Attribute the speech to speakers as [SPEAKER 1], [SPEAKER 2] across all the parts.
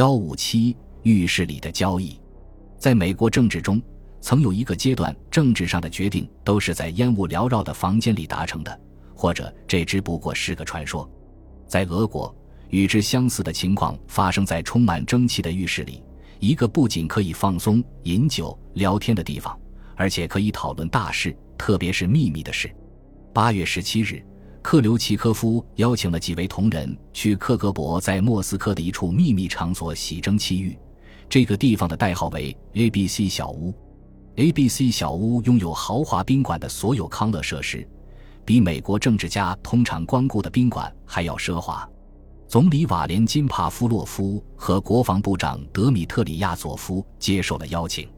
[SPEAKER 1] 幺五七浴室里的交易，在美国政治中，曾有一个阶段，政治上的决定都是在烟雾缭绕的房间里达成的，或者这只不过是个传说。在俄国，与之相似的情况发生在充满蒸汽的浴室里，一个不仅可以放松、饮酒、聊天的地方，而且可以讨论大事，特别是秘密的事。八月十七日。克留奇科夫邀请了几位同仁去克格勃在莫斯科的一处秘密场所洗蒸汽浴，这个地方的代号为 A B C 小屋。A B C 小屋拥有豪华宾馆的所有康乐设施，比美国政治家通常光顾的宾馆还要奢华。总理瓦连金帕夫洛夫和国防部长德米特里亚佐夫接受了邀请。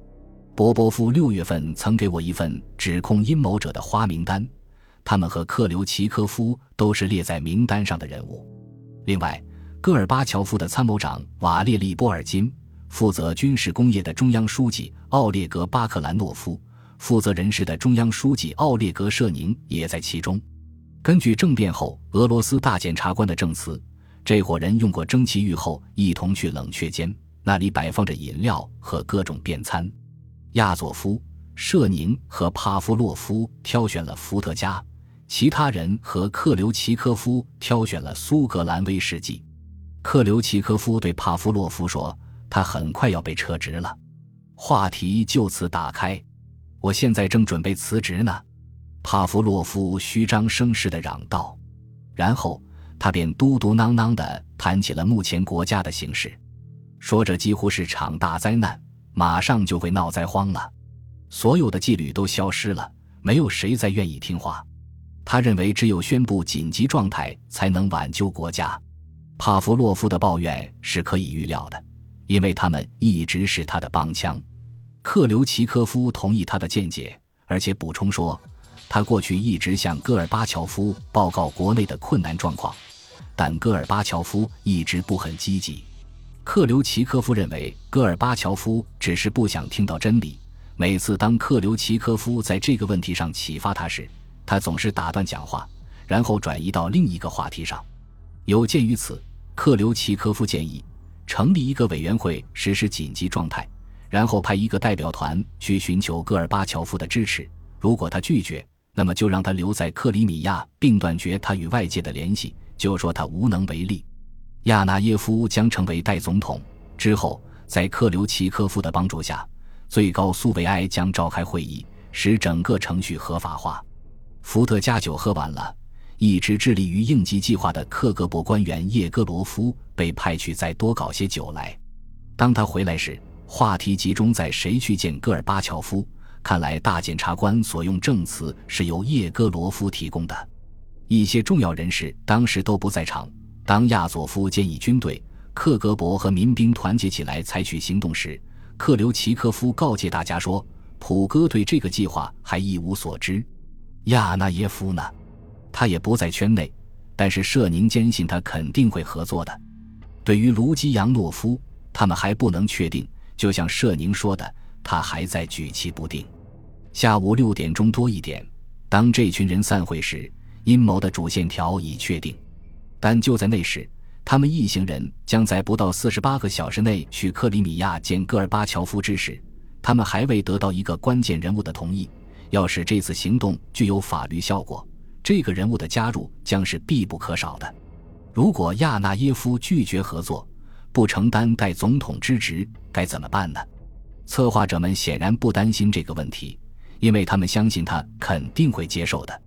[SPEAKER 1] 波波夫六月份曾给我一份指控阴谋者的花名单。他们和克留奇科夫都是列在名单上的人物。另外，戈尔巴乔夫的参谋长瓦列利·波尔金、负责军事工业的中央书记奥列格·巴克兰诺夫、负责人事的中央书记奥列格·舍宁也在其中。根据政变后俄罗斯大检察官的证词，这伙人用过蒸汽浴后，一同去冷却间，那里摆放着饮料和各种便餐。亚佐夫、舍宁和帕夫洛夫挑选了伏特加。其他人和克留奇科夫挑选了苏格兰威士忌。克留奇科夫对帕夫洛夫说：“他很快要被撤职了。”话题就此打开。我现在正准备辞职呢。”帕夫洛夫虚张声势地嚷道。然后他便嘟嘟囔囔地谈起了目前国家的形势，说这几乎是场大灾难，马上就会闹灾荒了。所有的纪律都消失了，没有谁再愿意听话。他认为只有宣布紧急状态才能挽救国家。帕夫洛夫的抱怨是可以预料的，因为他们一直是他的帮腔。克留奇科夫同意他的见解，而且补充说，他过去一直向戈尔巴乔夫报告国内的困难状况，但戈尔巴乔夫一直不很积极。克留奇科夫认为，戈尔巴乔夫只是不想听到真理。每次当克留奇科夫在这个问题上启发他时，他总是打断讲话，然后转移到另一个话题上。有鉴于此，克留奇科夫建议成立一个委员会实施紧急状态，然后派一个代表团去寻求戈尔巴乔夫的支持。如果他拒绝，那么就让他留在克里米亚，并断绝他与外界的联系，就说他无能为力。亚纳耶夫将成为代总统。之后，在克留奇科夫的帮助下，最高苏维埃将召开会议，使整个程序合法化。伏特加酒喝完了，一直致力于应急计划的克格勃官员叶戈罗夫被派去再多搞些酒来。当他回来时，话题集中在谁去见戈尔巴乔夫。看来大检察官所用证词是由叶戈罗夫提供的。一些重要人士当时都不在场。当亚佐夫建议军队、克格勃和民兵团结起来采取行动时，克留奇科夫告诫大家说：“普哥对这个计划还一无所知。”亚纳耶夫呢？他也不在圈内，但是舍宁坚信他肯定会合作的。对于卢基扬诺夫，他们还不能确定。就像舍宁说的，他还在举棋不定。下午六点钟多一点，当这群人散会时，阴谋的主线条已确定。但就在那时，他们一行人将在不到四十八个小时内去克里米亚见戈尔巴乔夫之时，他们还未得到一个关键人物的同意。要使这次行动具有法律效果，这个人物的加入将是必不可少的。如果亚纳耶夫拒绝合作，不承担代总统之职，该怎么办呢？策划者们显然不担心这个问题，因为他们相信他肯定会接受的。